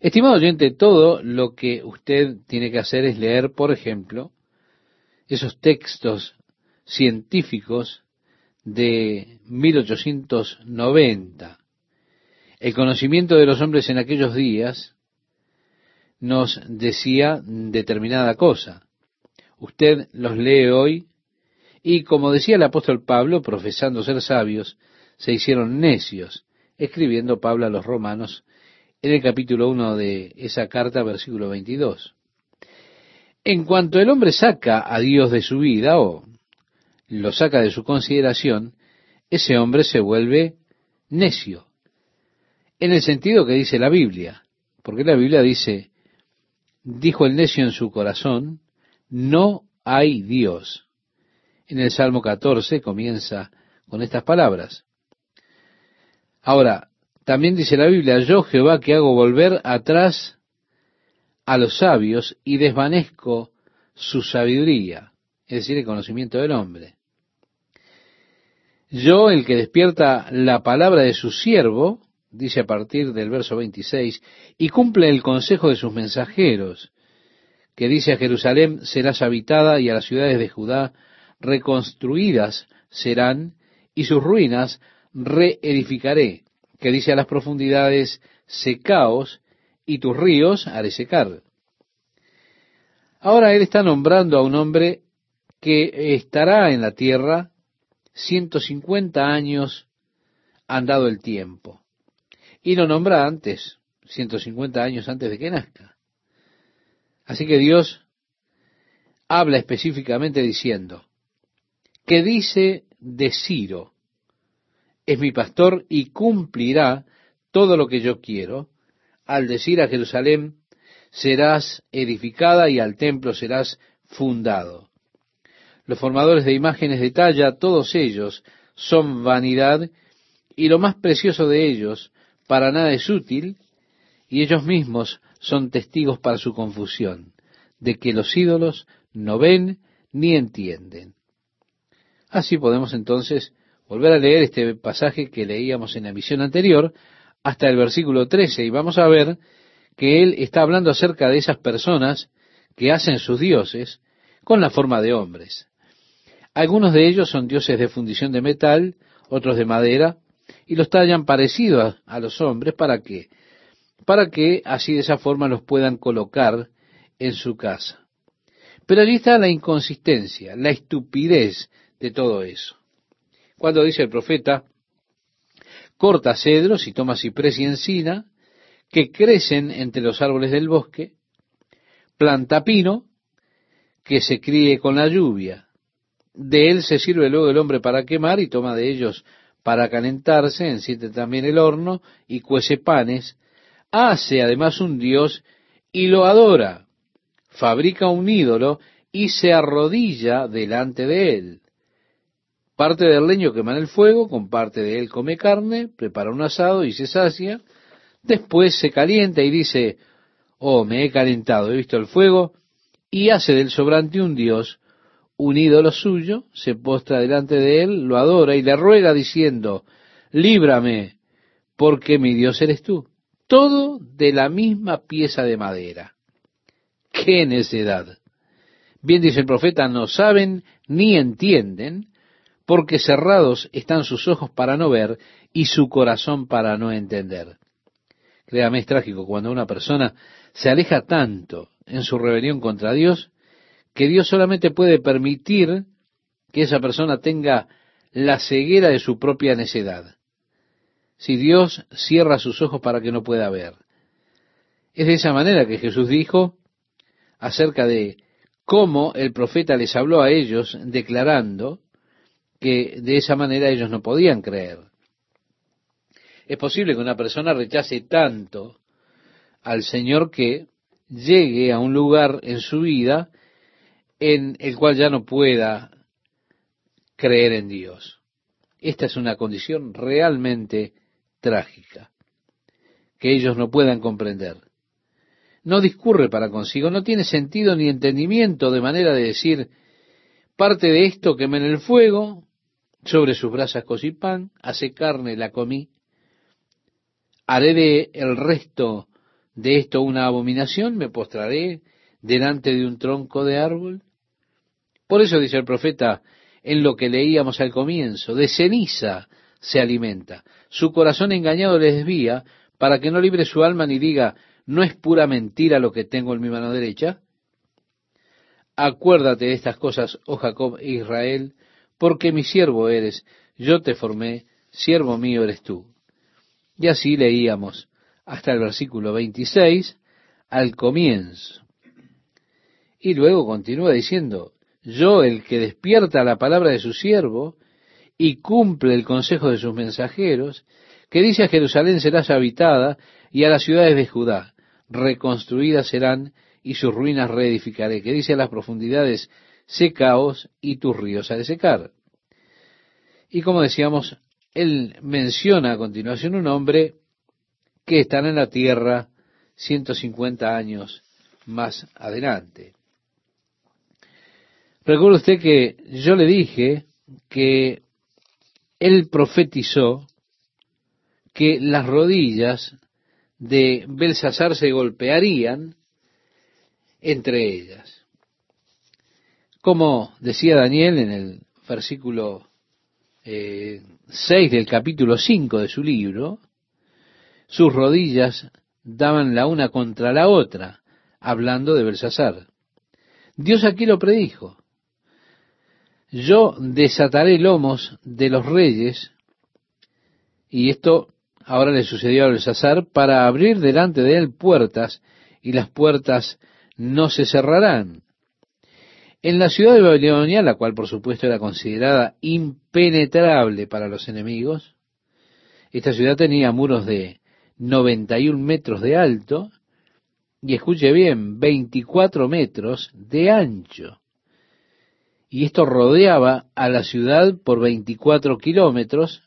Estimado oyente, todo lo que usted tiene que hacer es leer, por ejemplo, esos textos científicos de 1890. El conocimiento de los hombres en aquellos días nos decía determinada cosa. Usted los lee hoy y como decía el apóstol Pablo, profesando ser sabios, se hicieron necios, escribiendo Pablo a los romanos en el capítulo 1 de esa carta, versículo 22. En cuanto el hombre saca a Dios de su vida o lo saca de su consideración, ese hombre se vuelve necio. En el sentido que dice la Biblia, porque la Biblia dice, dijo el necio en su corazón, no hay Dios. En el Salmo 14 comienza con estas palabras. Ahora, también dice la Biblia, yo Jehová que hago volver atrás a los sabios y desvanezco su sabiduría, es decir, el conocimiento del hombre. Yo, el que despierta la palabra de su siervo, dice a partir del verso 26, y cumple el consejo de sus mensajeros, que dice a Jerusalén serás habitada y a las ciudades de Judá reconstruidas serán, y sus ruinas reedificaré, que dice a las profundidades secaos, y tus ríos haré secar. Ahora él está nombrando a un hombre que estará en la tierra ciento cincuenta años han dado el tiempo. Y lo nombra antes, 150 años antes de que nazca. Así que Dios habla específicamente diciendo, que dice de Ciro, es mi pastor y cumplirá todo lo que yo quiero, al decir a Jerusalén, serás edificada y al templo serás fundado. Los formadores de imágenes de talla, todos ellos, son vanidad y lo más precioso de ellos para nada es útil, y ellos mismos son testigos para su confusión, de que los ídolos no ven ni entienden. Así podemos entonces volver a leer este pasaje que leíamos en la misión anterior, hasta el versículo 13, y vamos a ver que él está hablando acerca de esas personas que hacen sus dioses con la forma de hombres. Algunos de ellos son dioses de fundición de metal, otros de madera, y los tallan parecidos a, los hombres, ¿para qué? Para que así de esa forma los puedan colocar en su casa. Pero allí está la inconsistencia, la estupidez de todo eso. Cuando dice el profeta, corta cedros y toma ciprés y encina, que crecen entre los árboles del bosque, planta pino, que se críe con la lluvia. De él se sirve luego el hombre para quemar y toma de ellos para calentarse, enciende también el horno y cuece panes, hace además un dios y lo adora, fabrica un ídolo y se arrodilla delante de él. Parte del leño quema en el fuego, con parte de él come carne, prepara un asado y se sacia, después se calienta y dice, oh, me he calentado, he visto el fuego, y hace del sobrante un dios, un ídolo suyo, se postra delante de él, lo adora y le ruega diciendo, líbrame, porque mi Dios eres tú. Todo de la misma pieza de madera. ¡Qué necedad! Bien dice el profeta, no saben ni entienden, porque cerrados están sus ojos para no ver y su corazón para no entender. Créame, es trágico cuando una persona se aleja tanto en su rebelión contra Dios, que Dios solamente puede permitir que esa persona tenga la ceguera de su propia necedad. Si Dios cierra sus ojos para que no pueda ver. Es de esa manera que Jesús dijo acerca de cómo el profeta les habló a ellos declarando que de esa manera ellos no podían creer. Es posible que una persona rechace tanto al Señor que llegue a un lugar en su vida en el cual ya no pueda creer en Dios. Esta es una condición realmente trágica, que ellos no puedan comprender no discurre para consigo, no tiene sentido ni entendimiento de manera de decir, parte de esto quemé en el fuego, sobre sus brasas cocí pan, hace carne, la comí, haré de el resto de esto una abominación, me postraré delante de un tronco de árbol. Por eso dice el profeta en lo que leíamos al comienzo, de ceniza se alimenta, su corazón engañado le desvía, para que no libre su alma ni diga, ¿No es pura mentira lo que tengo en mi mano derecha? Acuérdate de estas cosas, oh Jacob e Israel, porque mi siervo eres, yo te formé, siervo mío eres tú. Y así leíamos hasta el versículo 26 al comienzo. Y luego continúa diciendo, yo el que despierta la palabra de su siervo y cumple el consejo de sus mensajeros, que dice a Jerusalén serás habitada y a las ciudades de Judá reconstruidas serán y sus ruinas reedificaré, que dice a las profundidades, secaos y tus ríos de secar. Y como decíamos, él menciona a continuación un hombre que estará en la tierra 150 años más adelante. Recuerda usted que yo le dije que él profetizó que las rodillas de Belsasar se golpearían entre ellas. Como decía Daniel en el versículo 6 eh, del capítulo 5 de su libro, sus rodillas daban la una contra la otra, hablando de Belsasar. Dios aquí lo predijo. Yo desataré lomos de los reyes, y esto ahora le sucedió a Belsasar, para abrir delante de él puertas, y las puertas no se cerrarán. En la ciudad de Babilonia, la cual por supuesto era considerada impenetrable para los enemigos, esta ciudad tenía muros de 91 metros de alto, y escuche bien, 24 metros de ancho. Y esto rodeaba a la ciudad por 24 kilómetros,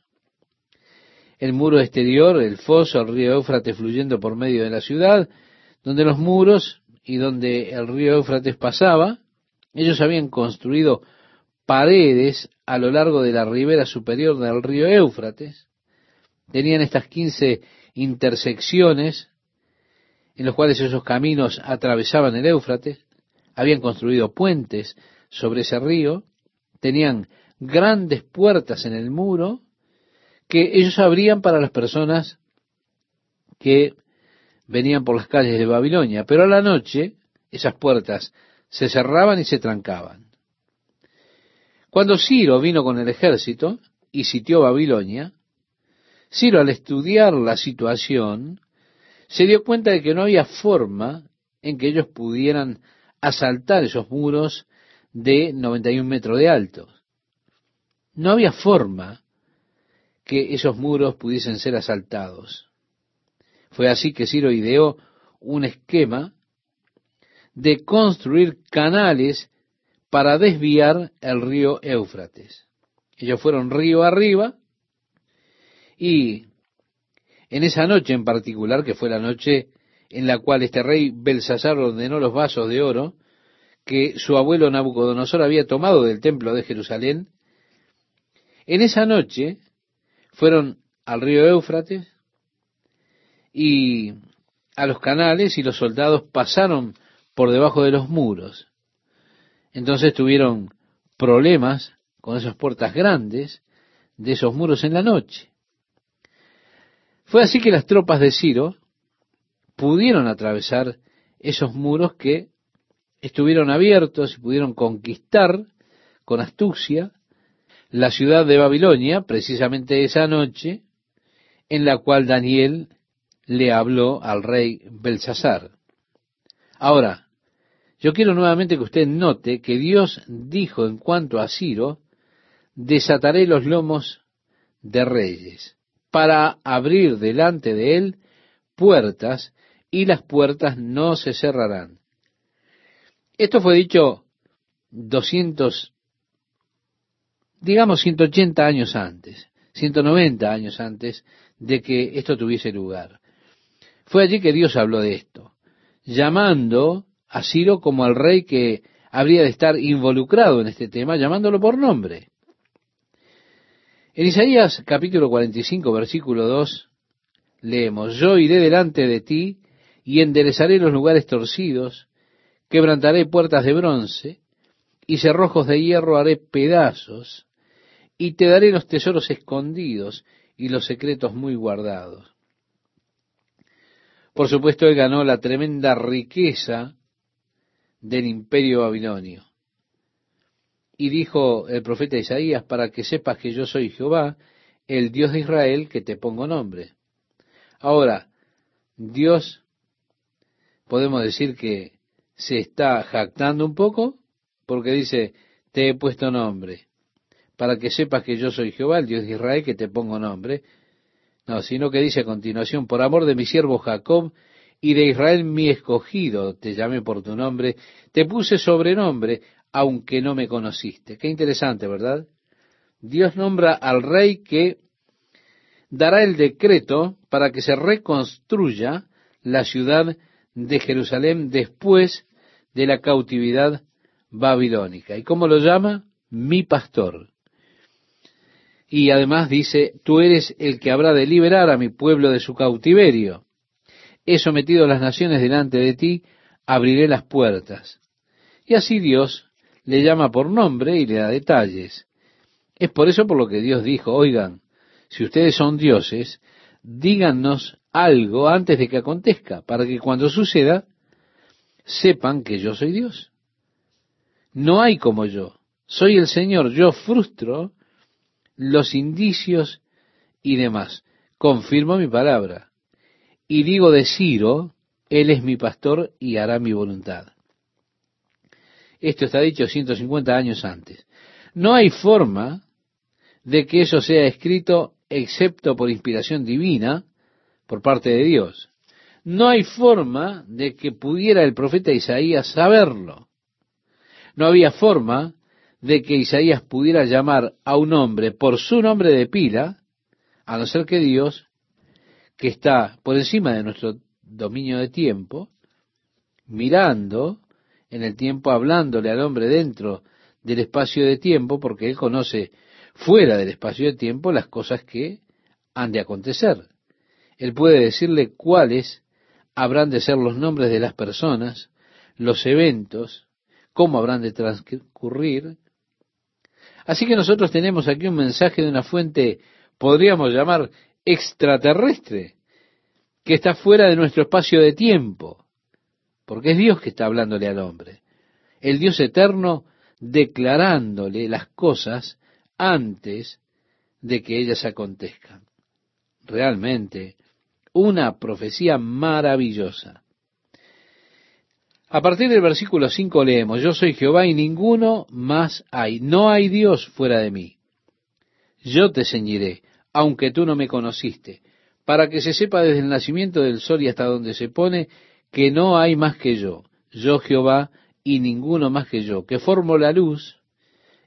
el muro exterior, el foso, el río Éufrates fluyendo por medio de la ciudad, donde los muros y donde el río Éufrates pasaba, ellos habían construido paredes a lo largo de la ribera superior del río Éufrates, tenían estas quince intersecciones en los cuales esos caminos atravesaban el Éufrates, habían construido puentes sobre ese río, tenían grandes puertas en el muro que ellos abrían para las personas que venían por las calles de Babilonia, pero a la noche esas puertas se cerraban y se trancaban. Cuando Ciro vino con el ejército y sitió Babilonia, Ciro al estudiar la situación se dio cuenta de que no había forma en que ellos pudieran asaltar esos muros de 91 metros de alto. No había forma que esos muros pudiesen ser asaltados. Fue así que Ciro ideó un esquema de construir canales para desviar el río Éufrates. Ellos fueron río arriba y en esa noche en particular, que fue la noche en la cual este rey Belsasar ordenó los vasos de oro que su abuelo Nabucodonosor había tomado del templo de Jerusalén, en esa noche fueron al río Éufrates y a los canales y los soldados pasaron por debajo de los muros. Entonces tuvieron problemas con esas puertas grandes de esos muros en la noche. Fue así que las tropas de Ciro pudieron atravesar esos muros que estuvieron abiertos y pudieron conquistar con astucia la ciudad de Babilonia, precisamente esa noche en la cual Daniel le habló al rey Belsasar. Ahora, yo quiero nuevamente que usted note que Dios dijo en cuanto a Ciro, desataré los lomos de reyes para abrir delante de él puertas y las puertas no se cerrarán. Esto fue dicho 200, digamos 180 años antes, 190 años antes de que esto tuviese lugar. Fue allí que Dios habló de esto, llamando a Ciro como al rey que habría de estar involucrado en este tema, llamándolo por nombre. En Isaías capítulo 45, versículo 2, leemos, Yo iré delante de ti y enderezaré los lugares torcidos, quebrantaré puertas de bronce, y cerrojos de hierro haré pedazos, y te daré los tesoros escondidos y los secretos muy guardados. Por supuesto, él ganó la tremenda riqueza del imperio babilonio. Y dijo el profeta Isaías, para que sepas que yo soy Jehová, el Dios de Israel, que te pongo nombre. Ahora, Dios, podemos decir que se está jactando un poco, porque dice, te he puesto nombre, para que sepas que yo soy Jehová, el Dios de Israel, que te pongo nombre. No, sino que dice a continuación, por amor de mi siervo Jacob y de Israel mi escogido, te llamé por tu nombre, te puse sobrenombre, aunque no me conociste. Qué interesante, ¿verdad? Dios nombra al rey que dará el decreto para que se reconstruya la ciudad de Jerusalén después de la cautividad babilónica. ¿Y cómo lo llama? Mi pastor. Y además dice, tú eres el que habrá de liberar a mi pueblo de su cautiverio. He sometido las naciones delante de ti, abriré las puertas. Y así Dios le llama por nombre y le da detalles. Es por eso por lo que Dios dijo, oigan, si ustedes son dioses, díganos algo antes de que acontezca, para que cuando suceda, sepan que yo soy Dios. No hay como yo. Soy el Señor. Yo frustro los indicios y demás. Confirmo mi palabra. Y digo de Ciro, Él es mi pastor y hará mi voluntad. Esto está dicho 150 años antes. No hay forma de que eso sea escrito excepto por inspiración divina por parte de Dios. No hay forma de que pudiera el profeta Isaías saberlo. No había forma de que Isaías pudiera llamar a un hombre por su nombre de pila, a no ser que Dios, que está por encima de nuestro dominio de tiempo, mirando en el tiempo, hablándole al hombre dentro del espacio de tiempo, porque él conoce fuera del espacio de tiempo las cosas que han de acontecer. Él puede decirle cuáles habrán de ser los nombres de las personas, los eventos, cómo habrán de transcurrir, Así que nosotros tenemos aquí un mensaje de una fuente, podríamos llamar extraterrestre, que está fuera de nuestro espacio de tiempo, porque es Dios que está hablándole al hombre, el Dios eterno declarándole las cosas antes de que ellas acontezcan. Realmente, una profecía maravillosa. A partir del versículo 5 leemos, Yo soy Jehová y ninguno más hay, no hay Dios fuera de mí. Yo te ceñiré, aunque tú no me conociste, para que se sepa desde el nacimiento del sol y hasta donde se pone, que no hay más que yo, yo Jehová y ninguno más que yo, que formo la luz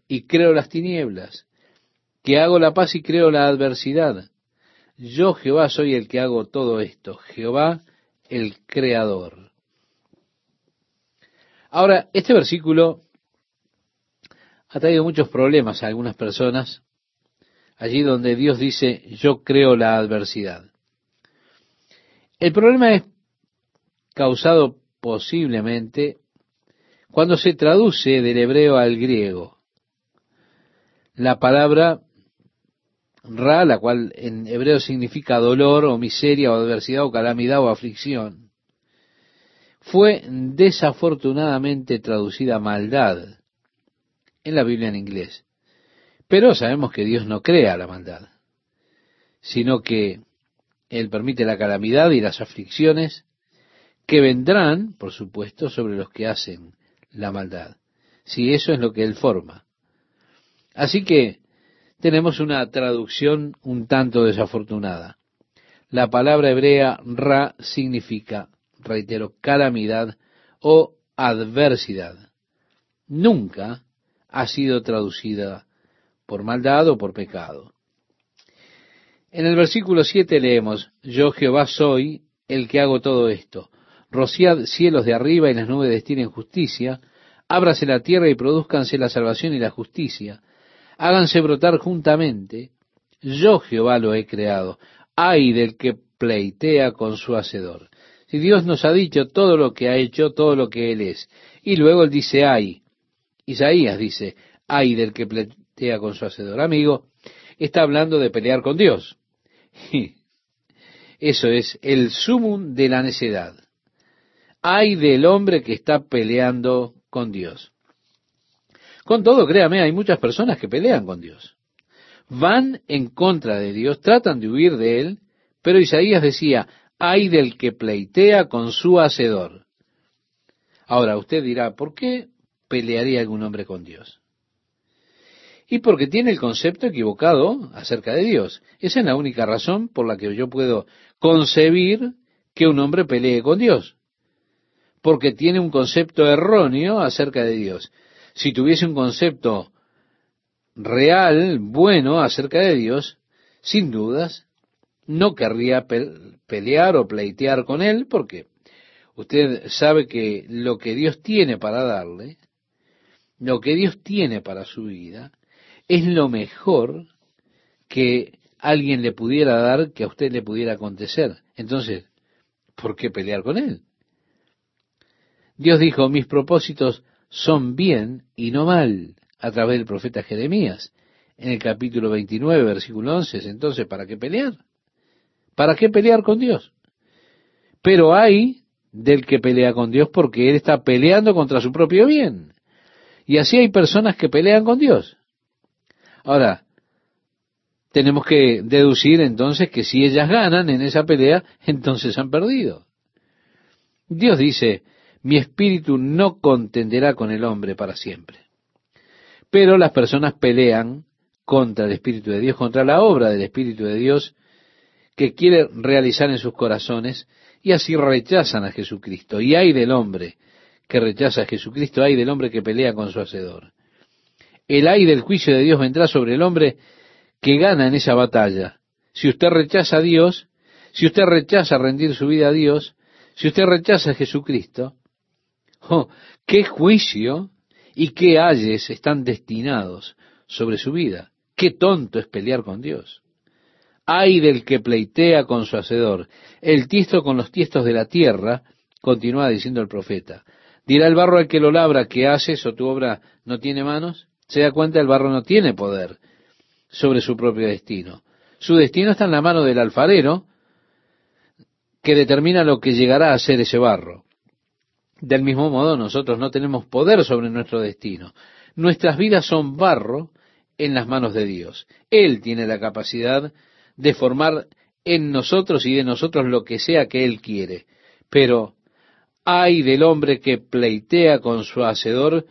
y creo las tinieblas, que hago la paz y creo la adversidad. Yo Jehová soy el que hago todo esto, Jehová el creador. Ahora, este versículo ha traído muchos problemas a algunas personas, allí donde Dios dice, yo creo la adversidad. El problema es causado posiblemente cuando se traduce del hebreo al griego. La palabra ra, la cual en hebreo significa dolor o miseria o adversidad o calamidad o aflicción, fue desafortunadamente traducida maldad en la Biblia en inglés. Pero sabemos que Dios no crea la maldad, sino que Él permite la calamidad y las aflicciones que vendrán, por supuesto, sobre los que hacen la maldad. Si eso es lo que Él forma. Así que tenemos una traducción un tanto desafortunada. La palabra hebrea ra significa reitero, calamidad o adversidad. Nunca ha sido traducida por maldad o por pecado. En el versículo 7 leemos, Yo Jehová soy el que hago todo esto. Rociad cielos de arriba y las nubes destinen justicia. Ábrase la tierra y produzcanse la salvación y la justicia. Háganse brotar juntamente. Yo Jehová lo he creado. Ay del que pleitea con su hacedor. Si Dios nos ha dicho todo lo que ha hecho, todo lo que Él es. Y luego Él dice, ay. Isaías dice, ay del que pletea con su hacedor. Amigo, está hablando de pelear con Dios. Eso es el sumum de la necedad. Ay del hombre que está peleando con Dios. Con todo, créame, hay muchas personas que pelean con Dios. Van en contra de Dios, tratan de huir de Él, pero Isaías decía, hay del que pleitea con su hacedor. Ahora usted dirá, ¿por qué pelearía algún hombre con Dios? Y porque tiene el concepto equivocado acerca de Dios. Esa es la única razón por la que yo puedo concebir que un hombre pelee con Dios. Porque tiene un concepto erróneo acerca de Dios. Si tuviese un concepto real, bueno acerca de Dios, sin dudas, no querría pelear o pleitear con él porque usted sabe que lo que Dios tiene para darle, lo que Dios tiene para su vida, es lo mejor que alguien le pudiera dar que a usted le pudiera acontecer. Entonces, ¿por qué pelear con él? Dios dijo, mis propósitos son bien y no mal, a través del profeta Jeremías, en el capítulo 29, versículo 11. Entonces, ¿para qué pelear? ¿Para qué pelear con Dios? Pero hay del que pelea con Dios porque él está peleando contra su propio bien. Y así hay personas que pelean con Dios. Ahora, tenemos que deducir entonces que si ellas ganan en esa pelea, entonces han perdido. Dios dice, mi espíritu no contenderá con el hombre para siempre. Pero las personas pelean contra el Espíritu de Dios, contra la obra del Espíritu de Dios, que quiere realizar en sus corazones y así rechazan a Jesucristo. Y hay del hombre que rechaza a Jesucristo, hay del hombre que pelea con su hacedor. El ay del juicio de Dios vendrá sobre el hombre que gana en esa batalla. Si usted rechaza a Dios, si usted rechaza rendir su vida a Dios, si usted rechaza a Jesucristo, qué juicio y qué ayes están destinados sobre su vida. Qué tonto es pelear con Dios. Ay del que pleitea con su hacedor, el tiesto con los tiestos de la tierra, continúa diciendo el profeta. Dirá el barro al que lo labra, ¿qué haces o tu obra no tiene manos? se da cuenta el barro no tiene poder sobre su propio destino. Su destino está en la mano del alfarero que determina lo que llegará a ser ese barro. Del mismo modo, nosotros no tenemos poder sobre nuestro destino. Nuestras vidas son barro en las manos de Dios. Él tiene la capacidad de formar en nosotros y de nosotros lo que sea que Él quiere. Pero hay del hombre que pleitea con su hacedor,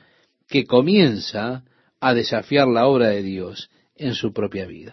que comienza a desafiar la obra de Dios en su propia vida.